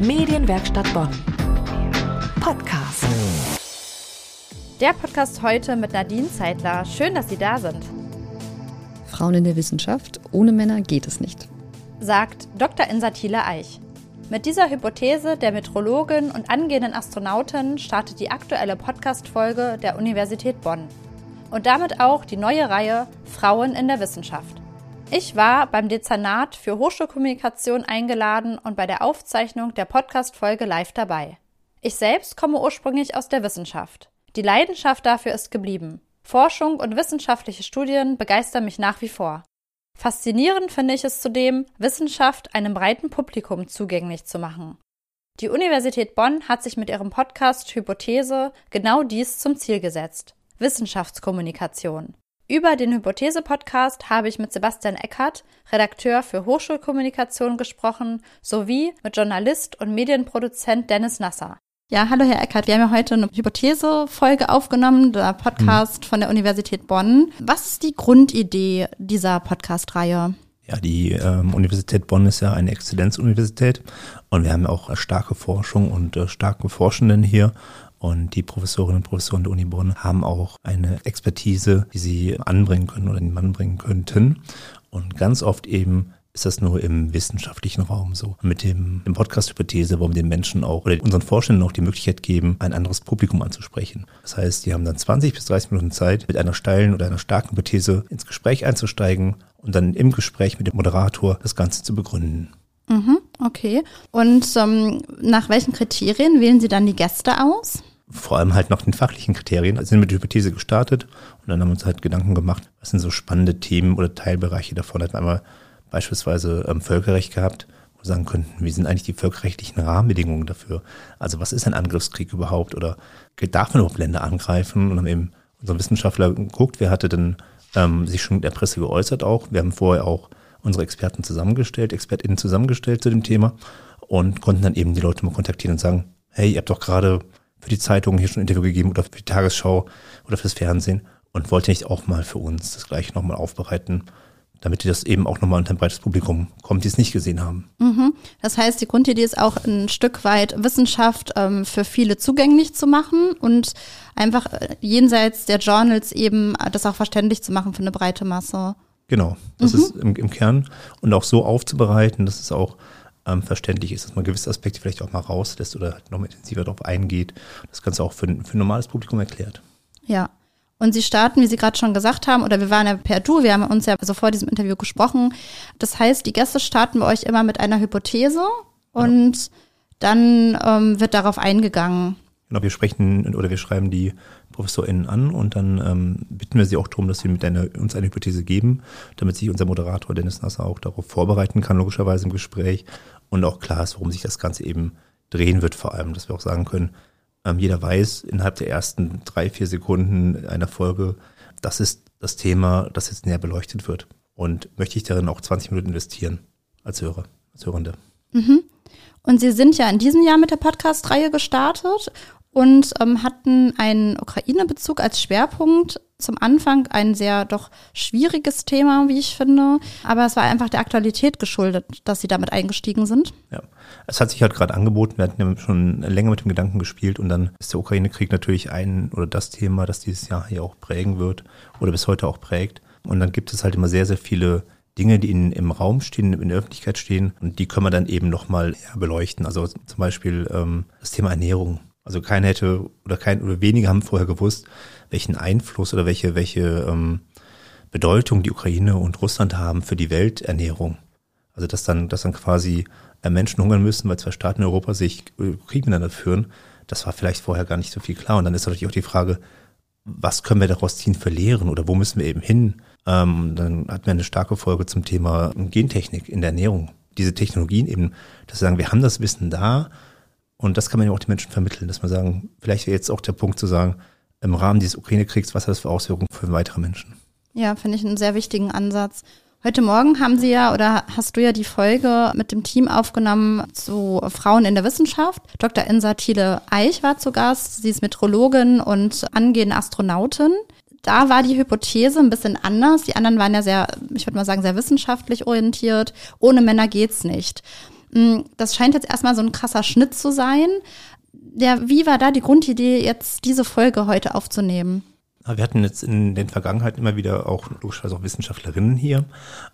Medienwerkstatt Bonn. Podcast. Der Podcast heute mit Nadine Zeitler. Schön, dass Sie da sind. Frauen in der Wissenschaft, ohne Männer geht es nicht. Sagt Dr. Insa Eich. Mit dieser Hypothese der Metrologin und angehenden Astronautin startet die aktuelle Podcast-Folge der Universität Bonn. Und damit auch die neue Reihe Frauen in der Wissenschaft. Ich war beim Dezernat für Hochschulkommunikation eingeladen und bei der Aufzeichnung der Podcast-Folge live dabei. Ich selbst komme ursprünglich aus der Wissenschaft. Die Leidenschaft dafür ist geblieben. Forschung und wissenschaftliche Studien begeistern mich nach wie vor. Faszinierend finde ich es zudem, Wissenschaft einem breiten Publikum zugänglich zu machen. Die Universität Bonn hat sich mit ihrem Podcast Hypothese genau dies zum Ziel gesetzt. Wissenschaftskommunikation. Über den Hypothese-Podcast habe ich mit Sebastian Eckert, Redakteur für Hochschulkommunikation, gesprochen, sowie mit Journalist und Medienproduzent Dennis Nasser. Ja, hallo Herr Eckert, wir haben ja heute eine Hypothese-Folge aufgenommen, der Podcast mhm. von der Universität Bonn. Was ist die Grundidee dieser Podcast-Reihe? Ja, die ähm, Universität Bonn ist ja eine Exzellenzuniversität und wir haben ja auch starke Forschung und äh, starke Forschenden hier. Und die Professorinnen und Professoren der Uni Bonn haben auch eine Expertise, die sie anbringen können oder in den Mann bringen könnten. Und ganz oft eben ist das nur im wissenschaftlichen Raum so. Mit dem, dem Podcast-Hypothese wollen wir den Menschen auch oder unseren Forschenden auch die Möglichkeit geben, ein anderes Publikum anzusprechen. Das heißt, die haben dann 20 bis 30 Minuten Zeit, mit einer steilen oder einer starken Hypothese ins Gespräch einzusteigen und dann im Gespräch mit dem Moderator das Ganze zu begründen. Mhm, okay. Und ähm, nach welchen Kriterien wählen Sie dann die Gäste aus? Vor allem halt nach den fachlichen Kriterien. Also sind mit der Hypothese gestartet und dann haben wir uns halt Gedanken gemacht, was sind so spannende Themen oder Teilbereiche davon. Da hatten einmal beispielsweise ähm, Völkerrecht gehabt, wo wir sagen könnten, wie sind eigentlich die völkerrechtlichen Rahmenbedingungen dafür? Also was ist ein Angriffskrieg überhaupt oder darf man überhaupt Länder angreifen? Und haben eben unsere Wissenschaftler geguckt, wer hatte denn ähm, sich schon in der Presse geäußert auch. Wir haben vorher auch unsere Experten zusammengestellt, ExpertInnen zusammengestellt zu dem Thema und konnten dann eben die Leute mal kontaktieren und sagen, hey, ihr habt doch gerade für die Zeitung hier schon ein Interview gegeben oder für die Tagesschau oder fürs Fernsehen und wollt ihr nicht auch mal für uns das gleiche nochmal aufbereiten, damit ihr das eben auch nochmal unter ein breites Publikum kommt, die es nicht gesehen haben. Mhm. Das heißt, die Grundidee ist auch ein Stück weit Wissenschaft ähm, für viele zugänglich zu machen und einfach äh, jenseits der Journals eben das auch verständlich zu machen für eine breite Masse. Genau, das mhm. ist im, im, Kern und auch so aufzubereiten, dass es auch ähm, verständlich ist, dass man gewisse Aspekte vielleicht auch mal rauslässt oder halt nochmal intensiver darauf eingeht. Das Ganze auch für, für ein normales Publikum erklärt. Ja. Und Sie starten, wie Sie gerade schon gesagt haben, oder wir waren ja per Du, wir haben uns ja so vor diesem Interview gesprochen. Das heißt, die Gäste starten bei euch immer mit einer Hypothese und ja. dann ähm, wird darauf eingegangen. Genau, wir sprechen oder wir schreiben die ProfessorInnen an und dann ähm, bitten wir sie auch darum, dass sie mit einer, uns eine Hypothese geben, damit sich unser Moderator Dennis Nasser auch darauf vorbereiten kann, logischerweise im Gespräch und auch klar ist, worum sich das Ganze eben drehen wird, vor allem, dass wir auch sagen können, ähm, jeder weiß innerhalb der ersten drei, vier Sekunden einer Folge, das ist das Thema, das jetzt näher beleuchtet wird. Und möchte ich darin auch 20 Minuten investieren als Hörer, als Hörende. Mhm. Und Sie sind ja in diesem Jahr mit der Podcast-Reihe gestartet und ähm, hatten einen Ukraine-Bezug als Schwerpunkt. Zum Anfang ein sehr doch schwieriges Thema, wie ich finde. Aber es war einfach der Aktualität geschuldet, dass sie damit eingestiegen sind. Ja, es hat sich halt gerade angeboten. Wir hatten ja schon länger mit dem Gedanken gespielt und dann ist der Ukraine-Krieg natürlich ein oder das Thema, das dieses Jahr hier auch prägen wird oder bis heute auch prägt. Und dann gibt es halt immer sehr, sehr viele Dinge, die in, im Raum stehen, in der Öffentlichkeit stehen und die können wir dann eben nochmal beleuchten. Also zum Beispiel ähm, das Thema Ernährung. Also keiner hätte oder kein oder wenige haben vorher gewusst, welchen Einfluss oder welche welche ähm, Bedeutung die Ukraine und Russland haben für die Welternährung. Also dass dann dass dann quasi äh, Menschen hungern müssen, weil zwei Staaten in Europa sich äh, Krieg miteinander führen, das war vielleicht vorher gar nicht so viel klar. Und dann ist natürlich auch die Frage, was können wir daraus ziehen für Lehren oder wo müssen wir eben hin? Ähm, dann hatten wir eine starke Folge zum Thema Gentechnik in der Ernährung. Diese Technologien eben, dass wir sagen, wir haben das Wissen da, und das kann man ja auch den Menschen vermitteln, dass man sagen, vielleicht wäre jetzt auch der Punkt zu sagen, im Rahmen dieses Ukraine-Kriegs, was hat das für Auswirkungen für weitere Menschen? Ja, finde ich einen sehr wichtigen Ansatz. Heute Morgen haben Sie ja oder hast du ja die Folge mit dem Team aufgenommen zu Frauen in der Wissenschaft. Dr. Insa Thiele Eich war zu Gast. Sie ist Metrologin und angehende Astronautin. Da war die Hypothese ein bisschen anders. Die anderen waren ja sehr, ich würde mal sagen, sehr wissenschaftlich orientiert. Ohne Männer geht's nicht. Mm, das scheint jetzt erstmal so ein krasser Schnitt zu sein. Ja, wie war da die Grundidee, jetzt diese Folge heute aufzunehmen? Wir hatten jetzt in den Vergangenheiten immer wieder auch logischerweise auch Wissenschaftlerinnen hier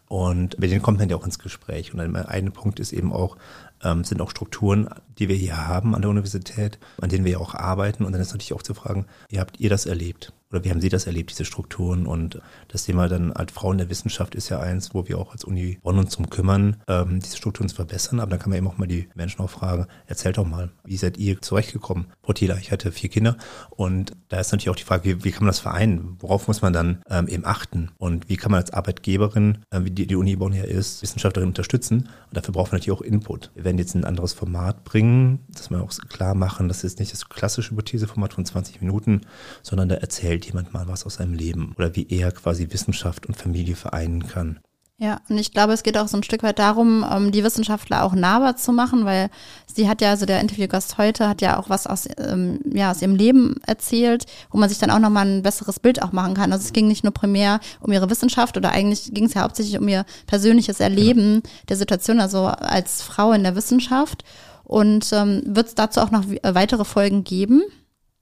und mit denen kommt man ja auch ins Gespräch. Und ein Punkt ist eben auch, ähm, sind auch Strukturen, die wir hier haben an der Universität, an denen wir ja auch arbeiten. Und dann ist natürlich auch zu fragen, wie habt ihr das erlebt? oder wie haben Sie das erlebt, diese Strukturen? Und das Thema dann als Frauen der Wissenschaft ist ja eins, wo wir auch als Uni Bonn uns drum kümmern, ähm, diese Strukturen zu verbessern. Aber dann kann man eben auch mal die Menschen auch fragen, erzählt doch mal, wie seid ihr zurechtgekommen? Portila, ich hatte vier Kinder und da ist natürlich auch die Frage, wie, wie kann man das vereinen? Worauf muss man dann ähm, eben achten? Und wie kann man als Arbeitgeberin, äh, wie die, die Uni Bonn ja ist, Wissenschaftlerin unterstützen? Und dafür braucht man natürlich auch Input. Wir werden jetzt ein anderes Format bringen, dass wir auch klar machen, das ist nicht das klassische Hypotheseformat von 20 Minuten, sondern da erzählt erzählt jemand mal was aus seinem Leben oder wie er quasi Wissenschaft und Familie vereinen kann. Ja, und ich glaube, es geht auch so ein Stück weit darum, ähm, die Wissenschaftler auch nahbar zu machen, weil sie hat ja, also der Interviewgast heute hat ja auch was aus, ähm, ja, aus ihrem Leben erzählt, wo man sich dann auch nochmal ein besseres Bild auch machen kann. Also es ging nicht nur primär um ihre Wissenschaft oder eigentlich ging es ja hauptsächlich um ihr persönliches Erleben ja. der Situation, also als Frau in der Wissenschaft. Und ähm, wird es dazu auch noch weitere Folgen geben?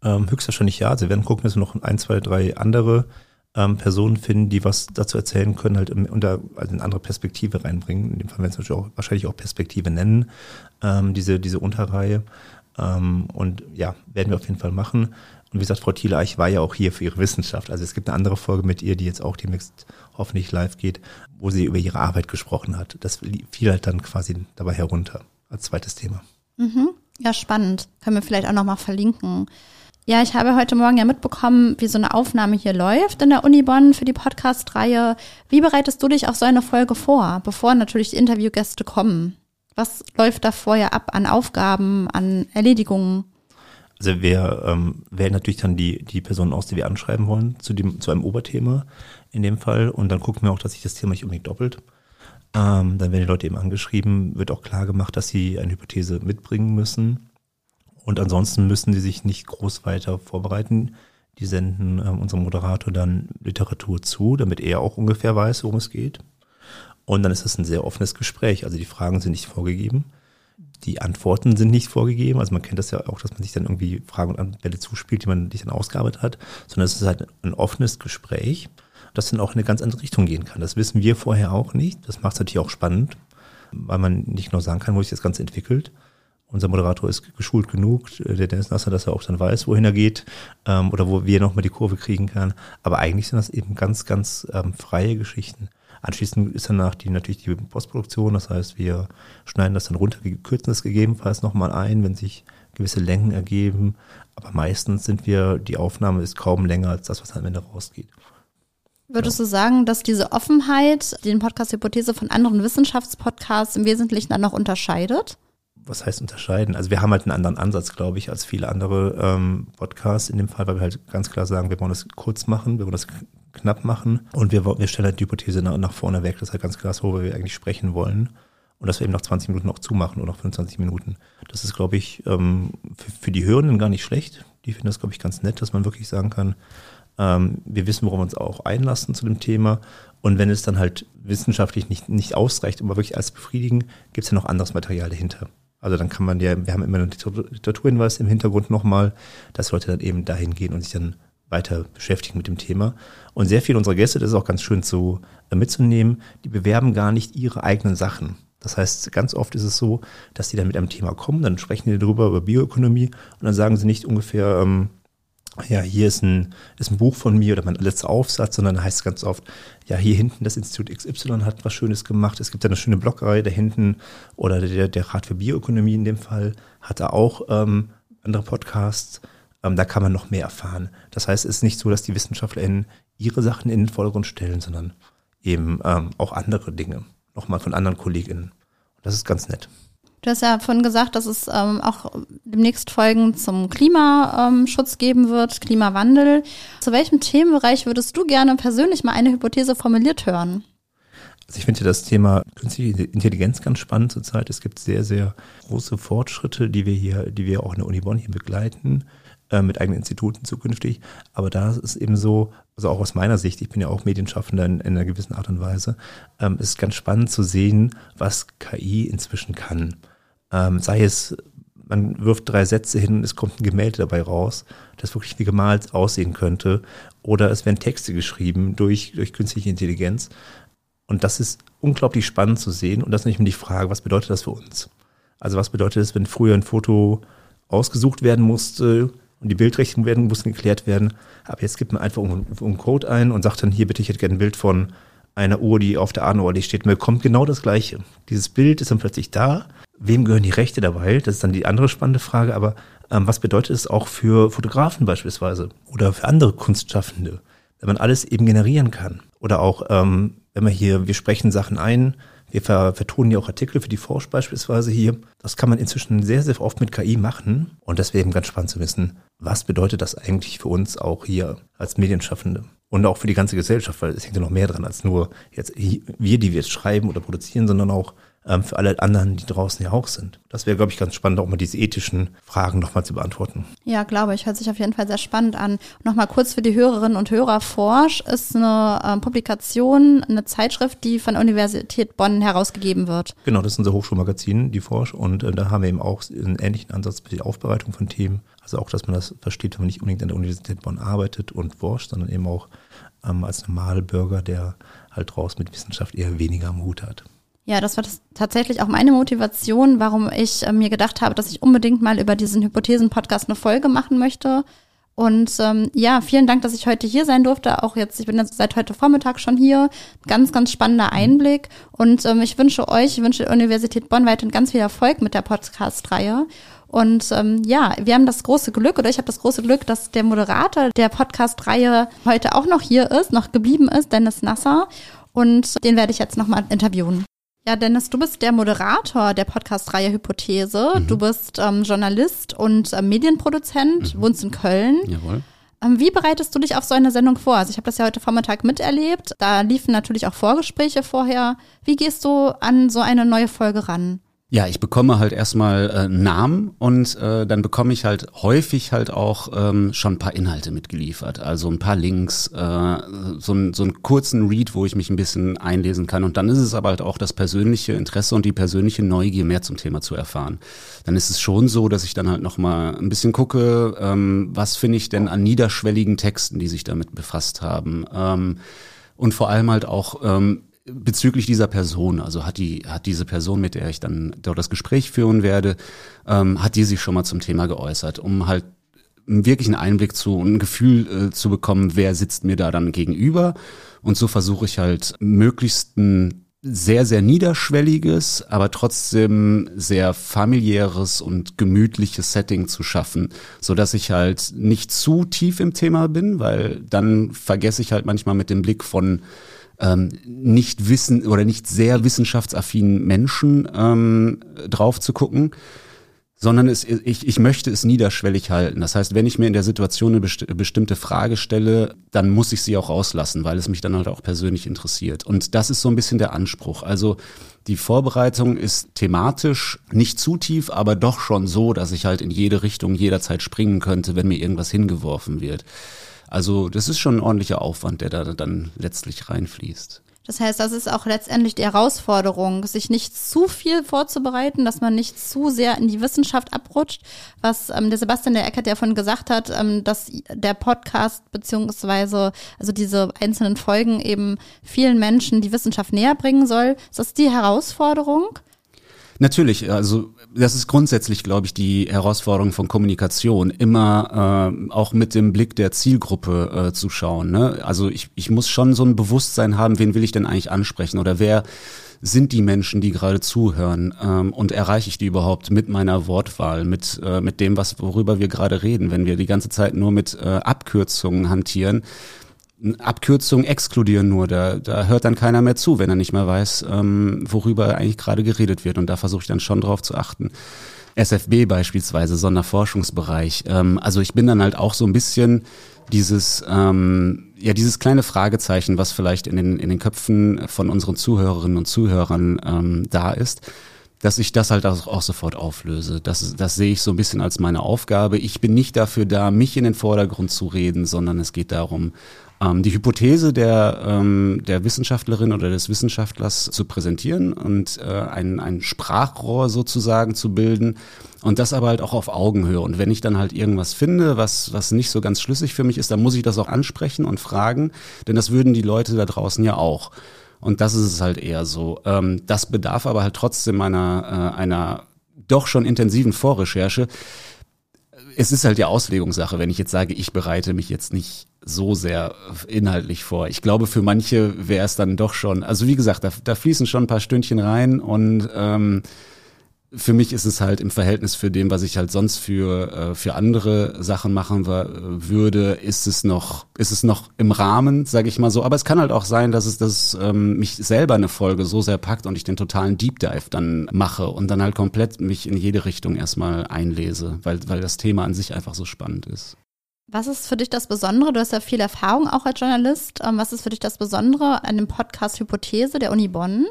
Ähm, höchstwahrscheinlich ja. Sie werden gucken, dass wir noch ein, zwei, drei andere ähm, Personen finden, die was dazu erzählen können, halt im, unter, also eine andere Perspektive reinbringen. In dem Fall werden es wahrscheinlich auch Perspektive nennen, ähm, diese, diese Unterreihe. Ähm, und ja, werden wir auf jeden Fall machen. Und wie gesagt, Frau Thiele-Eich war ja auch hier für ihre Wissenschaft. Also es gibt eine andere Folge mit ihr, die jetzt auch demnächst hoffentlich live geht, wo sie über ihre Arbeit gesprochen hat. Das fiel halt dann quasi dabei herunter als zweites Thema. Mhm. Ja, spannend. Können wir vielleicht auch nochmal verlinken. Ja, ich habe heute Morgen ja mitbekommen, wie so eine Aufnahme hier läuft in der Uni Bonn für die Podcast-Reihe. Wie bereitest du dich auf so eine Folge vor, bevor natürlich die Interviewgäste kommen? Was läuft da vorher ab an Aufgaben, an Erledigungen? Also wir ähm, wählen natürlich dann die, die Personen aus, die wir anschreiben wollen, zu, dem, zu einem Oberthema in dem Fall. Und dann gucken wir auch, dass sich das Thema nicht unbedingt doppelt. Ähm, dann werden die Leute eben angeschrieben, wird auch klar gemacht, dass sie eine Hypothese mitbringen müssen. Und ansonsten müssen sie sich nicht groß weiter vorbereiten. Die senden äh, unserem Moderator dann Literatur zu, damit er auch ungefähr weiß, worum es geht. Und dann ist das ein sehr offenes Gespräch. Also die Fragen sind nicht vorgegeben. Die Antworten sind nicht vorgegeben. Also man kennt das ja auch, dass man sich dann irgendwie Fragen und Antworten zuspielt, die man sich dann ausgearbeitet hat, sondern es ist halt ein offenes Gespräch, das dann auch in eine ganz andere Richtung gehen kann. Das wissen wir vorher auch nicht. Das macht es natürlich auch spannend, weil man nicht nur sagen kann, wo sich das Ganze entwickelt, unser Moderator ist geschult genug, äh, der Dennis Nasser, dass er auch dann weiß, wohin er geht ähm, oder wo wir nochmal die Kurve kriegen kann. Aber eigentlich sind das eben ganz, ganz ähm, freie Geschichten. Anschließend ist danach die natürlich die Postproduktion, das heißt, wir schneiden das dann runter, wir kürzen das gegebenenfalls nochmal ein, wenn sich gewisse Längen ergeben. Aber meistens sind wir, die Aufnahme ist kaum länger als das, was am Ende rausgeht. Würdest du sagen, dass diese Offenheit den Podcast Hypothese von anderen Wissenschaftspodcasts im Wesentlichen dann noch unterscheidet? Was heißt unterscheiden? Also wir haben halt einen anderen Ansatz, glaube ich, als viele andere ähm, Podcasts in dem Fall, weil wir halt ganz klar sagen, wir wollen das kurz machen, wir wollen das knapp machen und wir, wir stellen halt die Hypothese nach, nach vorne weg. Das ist halt ganz klar, worüber wir eigentlich sprechen wollen. Und dass wir eben nach 20 Minuten noch zumachen oder nach 25 Minuten. Das ist, glaube ich, ähm, für, für die Hörenden gar nicht schlecht. Die finden das, glaube ich, ganz nett, dass man wirklich sagen kann, ähm, wir wissen, worum wir uns auch einlassen zu dem Thema. Und wenn es dann halt wissenschaftlich nicht, nicht ausreicht, aber wirklich als befriedigen, gibt es ja noch anderes Material dahinter. Also dann kann man ja, wir haben immer einen Literaturhinweis im Hintergrund nochmal, dass Leute dann eben dahin gehen und sich dann weiter beschäftigen mit dem Thema. Und sehr viele unserer Gäste, das ist auch ganz schön zu, äh, mitzunehmen, die bewerben gar nicht ihre eigenen Sachen. Das heißt, ganz oft ist es so, dass die dann mit einem Thema kommen, dann sprechen die darüber, über Bioökonomie und dann sagen sie nicht ungefähr, ähm, ja, hier ist ein, ist ein Buch von mir oder mein letzter Aufsatz, sondern heißt es ganz oft, ja, hier hinten das Institut XY hat was Schönes gemacht. Es gibt eine schöne Blogreihe da hinten oder der, der Rat für Bioökonomie in dem Fall hat da auch ähm, andere Podcasts. Ähm, da kann man noch mehr erfahren. Das heißt, es ist nicht so, dass die WissenschaftlerInnen ihre Sachen in den Vordergrund stellen, sondern eben ähm, auch andere Dinge, nochmal von anderen KollegInnen. Und das ist ganz nett. Du hast ja vorhin gesagt, dass es ähm, auch demnächst Folgen zum Klimaschutz geben wird, Klimawandel. Zu welchem Themenbereich würdest du gerne persönlich mal eine Hypothese formuliert hören? Also ich finde das Thema künstliche Intelligenz ganz spannend zurzeit. Es gibt sehr, sehr große Fortschritte, die wir hier, die wir auch in der Uni Bonn hier begleiten. äh, mit eigenen Instituten zukünftig. Aber da ist eben so, also auch aus meiner Sicht, ich bin ja auch Medienschaffender in, in einer gewissen Art und Weise, ähm, ist ganz spannend zu sehen, was KI inzwischen kann. Ähm, sei es, man wirft drei Sätze hin und es kommt ein Gemälde dabei raus, das wirklich wie gemalt aussehen könnte. Oder es werden Texte geschrieben durch, durch künstliche Intelligenz. Und das ist unglaublich spannend zu sehen. Und das ist nämlich die Frage, was bedeutet das für uns? Also was bedeutet es, wenn früher ein Foto ausgesucht werden musste und die Bildrechte werden, mussten geklärt werden. Aber jetzt gibt man einfach einen Code ein und sagt dann hier bitte, ich hätte gerne ein Bild von einer Uhr, die auf der Ahnenallee steht. Mir kommt genau das Gleiche. Dieses Bild ist dann plötzlich da. Wem gehören die Rechte dabei? Das ist dann die andere spannende Frage. Aber ähm, was bedeutet es auch für Fotografen beispielsweise oder für andere Kunstschaffende, wenn man alles eben generieren kann? Oder auch, ähm, wenn wir hier, wir sprechen Sachen ein, wir vertonen ja auch Artikel für die Forsch beispielsweise hier. Das kann man inzwischen sehr, sehr oft mit KI machen. Und das wäre eben ganz spannend zu wissen, was bedeutet das eigentlich für uns auch hier als Medienschaffende? Und auch für die ganze Gesellschaft, weil es hängt ja noch mehr dran als nur jetzt wir, die wir jetzt schreiben oder produzieren, sondern auch ähm, für alle anderen, die draußen ja auch sind. Das wäre, glaube ich, ganz spannend, auch mal diese ethischen Fragen nochmal zu beantworten. Ja, glaube ich. Hört sich auf jeden Fall sehr spannend an. Nochmal kurz für die Hörerinnen und Hörer. Forsch ist eine äh, Publikation, eine Zeitschrift, die von der Universität Bonn herausgegeben wird. Genau, das ist unser Hochschulmagazin, die Forsch. Und äh, da haben wir eben auch einen ähnlichen Ansatz für die Aufbereitung von Themen. Also auch, dass man das versteht, wenn man nicht unbedingt an der Universität Bonn arbeitet und forscht, sondern eben auch ähm, als normaler Bürger, der halt draußen mit Wissenschaft eher weniger am Hut hat. Ja, das war das tatsächlich auch meine Motivation, warum ich äh, mir gedacht habe, dass ich unbedingt mal über diesen Hypothesen-Podcast eine Folge machen möchte. Und ähm, ja, vielen Dank, dass ich heute hier sein durfte. Auch jetzt, ich bin jetzt seit heute Vormittag schon hier. Ganz, ganz spannender Einblick. Und ähm, ich wünsche euch, ich wünsche der Universität Bonn weiterhin ganz viel Erfolg mit der Podcast-Reihe. Und ähm, ja, wir haben das große Glück, oder ich habe das große Glück, dass der Moderator der Podcast-Reihe heute auch noch hier ist, noch geblieben ist, Dennis Nasser. Und den werde ich jetzt nochmal interviewen. Ja, Dennis, du bist der Moderator der Podcast-Reihe Hypothese. Mhm. Du bist ähm, Journalist und äh, Medienproduzent, mhm. wohnst in Köln. Jawohl. Ähm, wie bereitest du dich auf so eine Sendung vor? Also ich habe das ja heute Vormittag miterlebt. Da liefen natürlich auch Vorgespräche vorher. Wie gehst du an so eine neue Folge ran? Ja, ich bekomme halt erstmal äh, Namen und äh, dann bekomme ich halt häufig halt auch ähm, schon ein paar Inhalte mitgeliefert. Also ein paar Links, äh, so, ein, so einen kurzen Read, wo ich mich ein bisschen einlesen kann. Und dann ist es aber halt auch das persönliche Interesse und die persönliche Neugier, mehr zum Thema zu erfahren. Dann ist es schon so, dass ich dann halt nochmal ein bisschen gucke, ähm, was finde ich denn an niederschwelligen Texten, die sich damit befasst haben. Ähm, und vor allem halt auch, ähm, bezüglich dieser Person, also hat die, hat diese Person, mit der ich dann dort das Gespräch führen werde, ähm, hat die sich schon mal zum Thema geäußert, um halt wirklich einen Einblick zu und ein Gefühl äh, zu bekommen, wer sitzt mir da dann gegenüber. Und so versuche ich halt möglichst ein sehr, sehr niederschwelliges, aber trotzdem sehr familiäres und gemütliches Setting zu schaffen, so dass ich halt nicht zu tief im Thema bin, weil dann vergesse ich halt manchmal mit dem Blick von ähm, nicht wissen oder nicht sehr wissenschaftsaffinen Menschen ähm, drauf zu gucken, sondern es, ich, ich möchte es niederschwellig halten. Das heißt, wenn ich mir in der Situation eine besti bestimmte Frage stelle, dann muss ich sie auch rauslassen, weil es mich dann halt auch persönlich interessiert. Und das ist so ein bisschen der Anspruch. Also die Vorbereitung ist thematisch nicht zu tief, aber doch schon so, dass ich halt in jede Richtung jederzeit springen könnte, wenn mir irgendwas hingeworfen wird. Also das ist schon ein ordentlicher Aufwand, der da dann letztlich reinfließt. Das heißt, das ist auch letztendlich die Herausforderung, sich nicht zu viel vorzubereiten, dass man nicht zu sehr in die Wissenschaft abrutscht. Was ähm, der Sebastian der Eckert ja von gesagt hat, ähm, dass der Podcast beziehungsweise also diese einzelnen Folgen eben vielen Menschen die Wissenschaft näher bringen soll. Ist das die Herausforderung? Natürlich, also das ist grundsätzlich, glaube ich, die Herausforderung von Kommunikation, immer äh, auch mit dem Blick der Zielgruppe äh, zu schauen. Ne? Also ich, ich muss schon so ein Bewusstsein haben, wen will ich denn eigentlich ansprechen oder wer sind die Menschen, die gerade zuhören ähm, und erreiche ich die überhaupt mit meiner Wortwahl, mit, äh, mit dem, was worüber wir gerade reden, wenn wir die ganze Zeit nur mit äh, Abkürzungen hantieren Abkürzungen exkludieren nur, da, da hört dann keiner mehr zu, wenn er nicht mehr weiß, ähm, worüber eigentlich gerade geredet wird. Und da versuche ich dann schon drauf zu achten. SFB beispielsweise, Sonderforschungsbereich. Ähm, also ich bin dann halt auch so ein bisschen dieses, ähm, ja, dieses kleine Fragezeichen, was vielleicht in den, in den Köpfen von unseren Zuhörerinnen und Zuhörern ähm, da ist. dass ich das halt auch, auch sofort auflöse. Das, das sehe ich so ein bisschen als meine Aufgabe. Ich bin nicht dafür da, mich in den Vordergrund zu reden, sondern es geht darum, ähm, die Hypothese der, ähm, der Wissenschaftlerin oder des Wissenschaftlers zu präsentieren und äh, ein, ein Sprachrohr sozusagen zu bilden und das aber halt auch auf Augenhöhe. Und wenn ich dann halt irgendwas finde, was, was nicht so ganz schlüssig für mich ist, dann muss ich das auch ansprechen und fragen, denn das würden die Leute da draußen ja auch. Und das ist es halt eher so. Ähm, das bedarf aber halt trotzdem einer, äh, einer doch schon intensiven Vorrecherche. Es ist halt die Auslegungssache, wenn ich jetzt sage, ich bereite mich jetzt nicht so sehr inhaltlich vor. Ich glaube, für manche wäre es dann doch schon, also wie gesagt, da, da fließen schon ein paar Stündchen rein und ähm, für mich ist es halt im Verhältnis für dem, was ich halt sonst für äh, für andere Sachen machen würde, ist es noch ist es noch im Rahmen, sage ich mal so. Aber es kann halt auch sein, dass es dass ähm, mich selber eine Folge so sehr packt und ich den totalen Deep Dive dann mache und dann halt komplett mich in jede Richtung erstmal einlese, weil weil das Thema an sich einfach so spannend ist. Was ist für dich das Besondere? Du hast ja viel Erfahrung auch als Journalist. Ähm, was ist für dich das Besondere an dem Podcast Hypothese der Uni Bonn?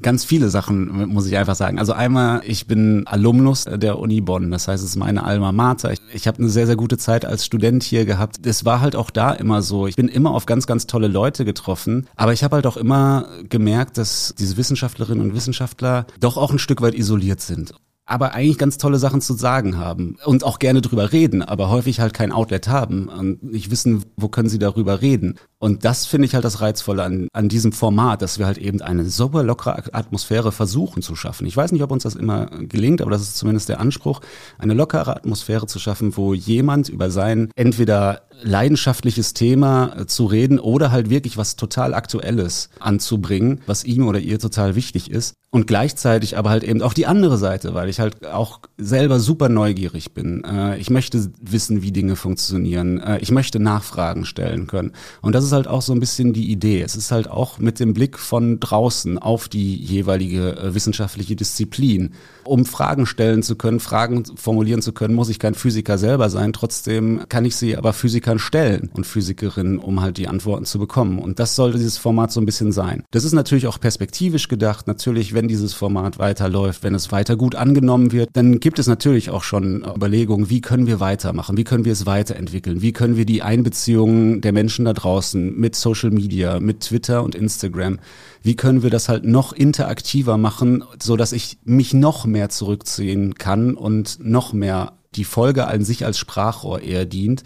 Ganz viele Sachen, muss ich einfach sagen. Also einmal, ich bin Alumnus der Uni Bonn, das heißt, es ist meine Alma Mater. Ich, ich habe eine sehr, sehr gute Zeit als Student hier gehabt. Es war halt auch da immer so. Ich bin immer auf ganz, ganz tolle Leute getroffen, aber ich habe halt auch immer gemerkt, dass diese Wissenschaftlerinnen und Wissenschaftler doch auch ein Stück weit isoliert sind aber eigentlich ganz tolle Sachen zu sagen haben und auch gerne drüber reden, aber häufig halt kein Outlet haben und nicht wissen, wo können sie darüber reden. Und das finde ich halt das Reizvolle an, an diesem Format, dass wir halt eben eine super lockere Atmosphäre versuchen zu schaffen. Ich weiß nicht, ob uns das immer gelingt, aber das ist zumindest der Anspruch, eine lockere Atmosphäre zu schaffen, wo jemand über sein entweder leidenschaftliches Thema äh, zu reden oder halt wirklich was total Aktuelles anzubringen, was ihm oder ihr total wichtig ist. Und gleichzeitig aber halt eben auch die andere Seite, weil ich halt auch selber super neugierig bin. Äh, ich möchte wissen, wie Dinge funktionieren. Äh, ich möchte Nachfragen stellen können. Und das ist halt auch so ein bisschen die Idee. Es ist halt auch mit dem Blick von draußen auf die jeweilige wissenschaftliche Disziplin. Um Fragen stellen zu können, Fragen formulieren zu können, muss ich kein Physiker selber sein. Trotzdem kann ich sie aber Physiker Physikern stellen und Physikerinnen, um halt die Antworten zu bekommen. Und das sollte dieses Format so ein bisschen sein. Das ist natürlich auch perspektivisch gedacht. Natürlich, wenn dieses Format weiterläuft, wenn es weiter gut angenommen wird, dann gibt es natürlich auch schon Überlegungen, wie können wir weitermachen? Wie können wir es weiterentwickeln? Wie können wir die Einbeziehung der Menschen da draußen mit Social Media, mit Twitter und Instagram, wie können wir das halt noch interaktiver machen, so dass ich mich noch mehr zurückziehen kann und noch mehr die Folge an sich als Sprachrohr eher dient,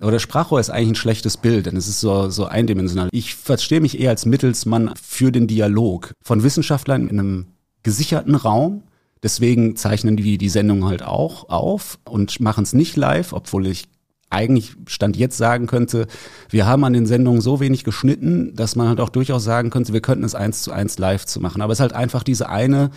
oder Sprachrohr ist eigentlich ein schlechtes Bild, denn es ist so, so eindimensional. Ich verstehe mich eher als Mittelsmann für den Dialog von Wissenschaftlern in einem gesicherten Raum. Deswegen zeichnen die die Sendung halt auch auf und machen es nicht live, obwohl ich eigentlich Stand jetzt sagen könnte, wir haben an den Sendungen so wenig geschnitten, dass man halt auch durchaus sagen könnte, wir könnten es eins zu eins live zu machen. Aber es ist halt einfach diese eine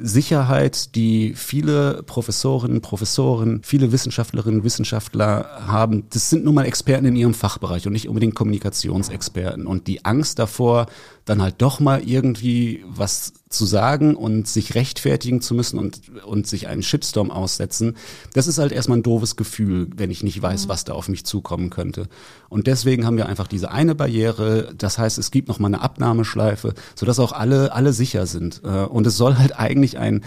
Sicherheit, die viele Professorinnen, Professoren, viele Wissenschaftlerinnen, Wissenschaftler haben, das sind nun mal Experten in ihrem Fachbereich und nicht unbedingt Kommunikationsexperten. Und die Angst davor, dann halt doch mal irgendwie was zu sagen und sich rechtfertigen zu müssen und, und sich einen Shitstorm aussetzen, das ist halt erstmal ein doofes Gefühl, wenn ich nicht weiß, mhm. was da auf mich zukommen könnte. Und deswegen haben wir einfach diese eine Barriere, das heißt, es gibt noch mal eine Abnahmeschleife, sodass auch alle, alle sicher sind. Äh, und es soll halt eigentlich ein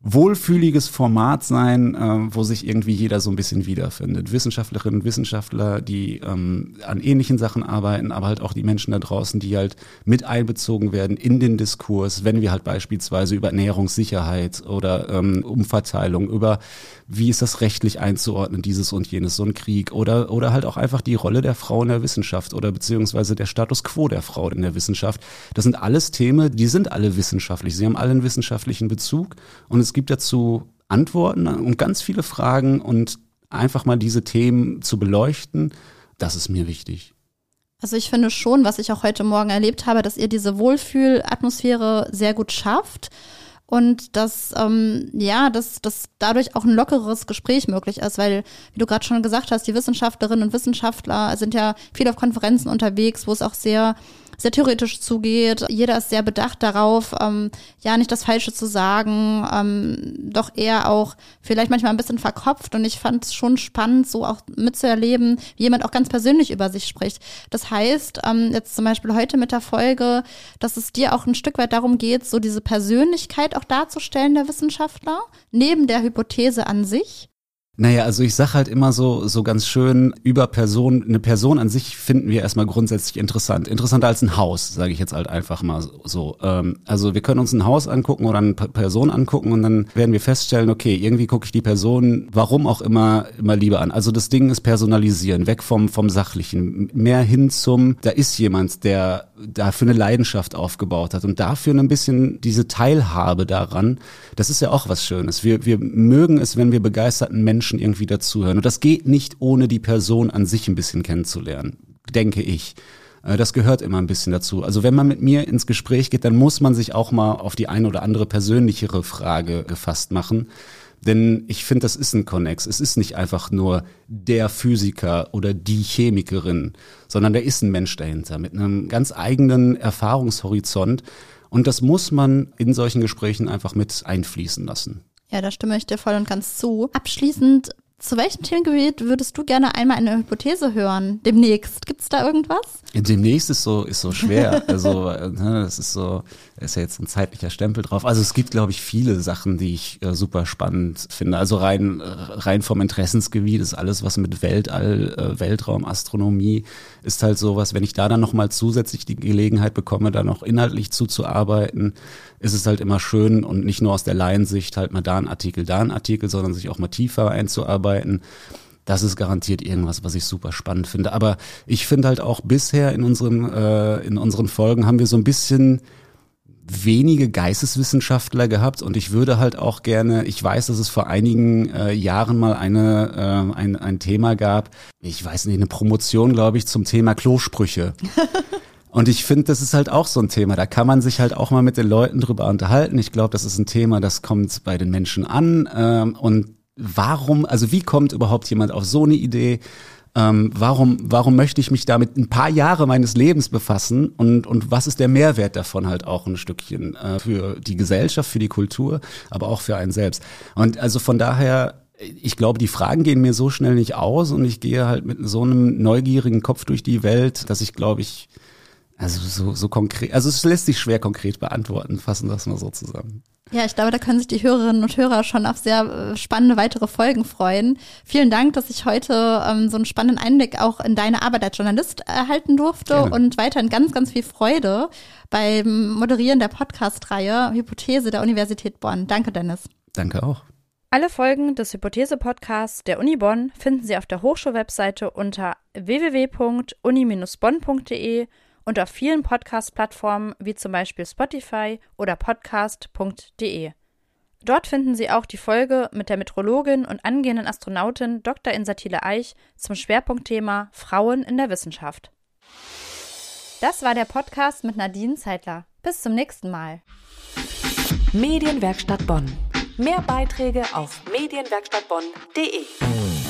wohlfühliges Format sein, äh, wo sich irgendwie jeder so ein bisschen wiederfindet. Wissenschaftlerinnen und Wissenschaftler, die ähm, an ähnlichen Sachen arbeiten, aber halt auch die Menschen da draußen, die halt mit einbezogen werden in den Diskurs, wenn wir halt beispielsweise über Ernährungssicherheit oder ähm, Umverteilung, über wie ist das rechtlich einzuordnen, dieses und jenes, so ein Krieg oder, oder halt auch einfach die Rolle der Frau in der Wissenschaft oder beziehungsweise der Status quo der Frau in der Wissenschaft. Das sind alles Themen, die sind alle wissenschaftlich. Sie haben alle einen wissenschaftlichen Bezug und es gibt dazu Antworten und ganz viele Fragen und einfach mal diese Themen zu beleuchten, das ist mir wichtig. Also ich finde schon, was ich auch heute Morgen erlebt habe, dass ihr diese Wohlfühlatmosphäre sehr gut schafft und dass ähm, ja, dass, dass dadurch auch ein lockeres Gespräch möglich ist, weil, wie du gerade schon gesagt hast, die Wissenschaftlerinnen und Wissenschaftler sind ja viel auf Konferenzen unterwegs, wo es auch sehr sehr theoretisch zugeht. Jeder ist sehr bedacht darauf, ähm, ja, nicht das Falsche zu sagen, ähm, doch eher auch vielleicht manchmal ein bisschen verkopft. Und ich fand es schon spannend, so auch mitzuerleben, wie jemand auch ganz persönlich über sich spricht. Das heißt, ähm, jetzt zum Beispiel heute mit der Folge, dass es dir auch ein Stück weit darum geht, so diese Persönlichkeit auch darzustellen der Wissenschaftler, neben der Hypothese an sich. Naja, also ich sag halt immer so, so ganz schön, über Person, eine Person an sich finden wir erstmal grundsätzlich interessant. Interessanter als ein Haus, sage ich jetzt halt einfach mal so. Ähm, also wir können uns ein Haus angucken oder eine Person angucken und dann werden wir feststellen, okay, irgendwie gucke ich die Person, warum auch immer, immer lieber an. Also das Ding ist personalisieren, weg vom, vom Sachlichen, mehr hin zum, da ist jemand, der dafür eine Leidenschaft aufgebaut hat und dafür ein bisschen diese Teilhabe daran, das ist ja auch was Schönes. Wir, wir mögen es, wenn wir begeisterten Menschen irgendwie dazuhören. Und das geht nicht, ohne die Person an sich ein bisschen kennenzulernen, denke ich. Äh, das gehört immer ein bisschen dazu. Also wenn man mit mir ins Gespräch geht, dann muss man sich auch mal auf die eine oder andere persönlichere Frage gefasst machen. Denn ich finde, das ist ein Connex. Es ist nicht einfach nur der Physiker oder die Chemikerin, sondern da ist ein Mensch dahinter mit einem ganz eigenen Erfahrungshorizont. Und das muss man in solchen Gesprächen einfach mit einfließen lassen. Ja, da stimme ich dir voll und ganz zu. Abschließend, zu welchem Themengebiet würdest du gerne einmal eine Hypothese hören? Demnächst. Gibt es da irgendwas? Demnächst ist so, ist so schwer. Also, äh, ne, das ist so, ist ja jetzt ein zeitlicher Stempel drauf. Also es gibt, glaube ich, viele Sachen, die ich äh, super spannend finde. Also rein, äh, rein vom Interessensgebiet ist alles, was mit Weltall, äh, Weltraum, Astronomie ist halt sowas. Wenn ich da dann nochmal zusätzlich die Gelegenheit bekomme, da noch inhaltlich zuzuarbeiten, ist es halt immer schön und nicht nur aus der Laiensicht halt mal da ein Artikel, da ein Artikel, sondern sich auch mal tiefer einzuarbeiten. Das ist garantiert irgendwas, was ich super spannend finde. Aber ich finde halt auch bisher in unseren, äh, in unseren Folgen haben wir so ein bisschen wenige Geisteswissenschaftler gehabt und ich würde halt auch gerne, ich weiß, dass es vor einigen äh, Jahren mal eine, äh, ein, ein Thema gab, ich weiß nicht, eine Promotion, glaube ich, zum Thema Klosprüche. Und ich finde, das ist halt auch so ein Thema. Da kann man sich halt auch mal mit den Leuten drüber unterhalten. Ich glaube, das ist ein Thema, das kommt bei den Menschen an. Ähm, und warum, also wie kommt überhaupt jemand auf so eine Idee? Ähm, warum, warum möchte ich mich damit ein paar Jahre meines Lebens befassen und, und was ist der Mehrwert davon halt auch ein Stückchen äh, für die Gesellschaft, für die Kultur, aber auch für einen selbst. Und also von daher ich glaube, die Fragen gehen mir so schnell nicht aus und ich gehe halt mit so einem neugierigen Kopf durch die Welt, dass ich glaube ich also so, so konkret, also es lässt sich schwer konkret beantworten, fassen das mal so zusammen. Ja, ich glaube, da können sich die Hörerinnen und Hörer schon auf sehr äh, spannende weitere Folgen freuen. Vielen Dank, dass ich heute ähm, so einen spannenden Einblick auch in deine Arbeit als Journalist erhalten durfte Gerne. und weiterhin ganz, ganz viel Freude beim Moderieren der Podcast-Reihe Hypothese der Universität Bonn. Danke, Dennis. Danke auch. Alle Folgen des Hypothese-Podcasts der Uni Bonn finden Sie auf der Hochschulwebseite unter www.uni-bonn.de und auf vielen Podcast-Plattformen wie zum Beispiel Spotify oder podcast.de. Dort finden Sie auch die Folge mit der Metrologin und angehenden Astronautin Dr. Insatile Eich zum Schwerpunktthema Frauen in der Wissenschaft. Das war der Podcast mit Nadine Zeitler. Bis zum nächsten Mal. Medienwerkstatt Bonn. Mehr Beiträge auf medienwerkstattbonn.de.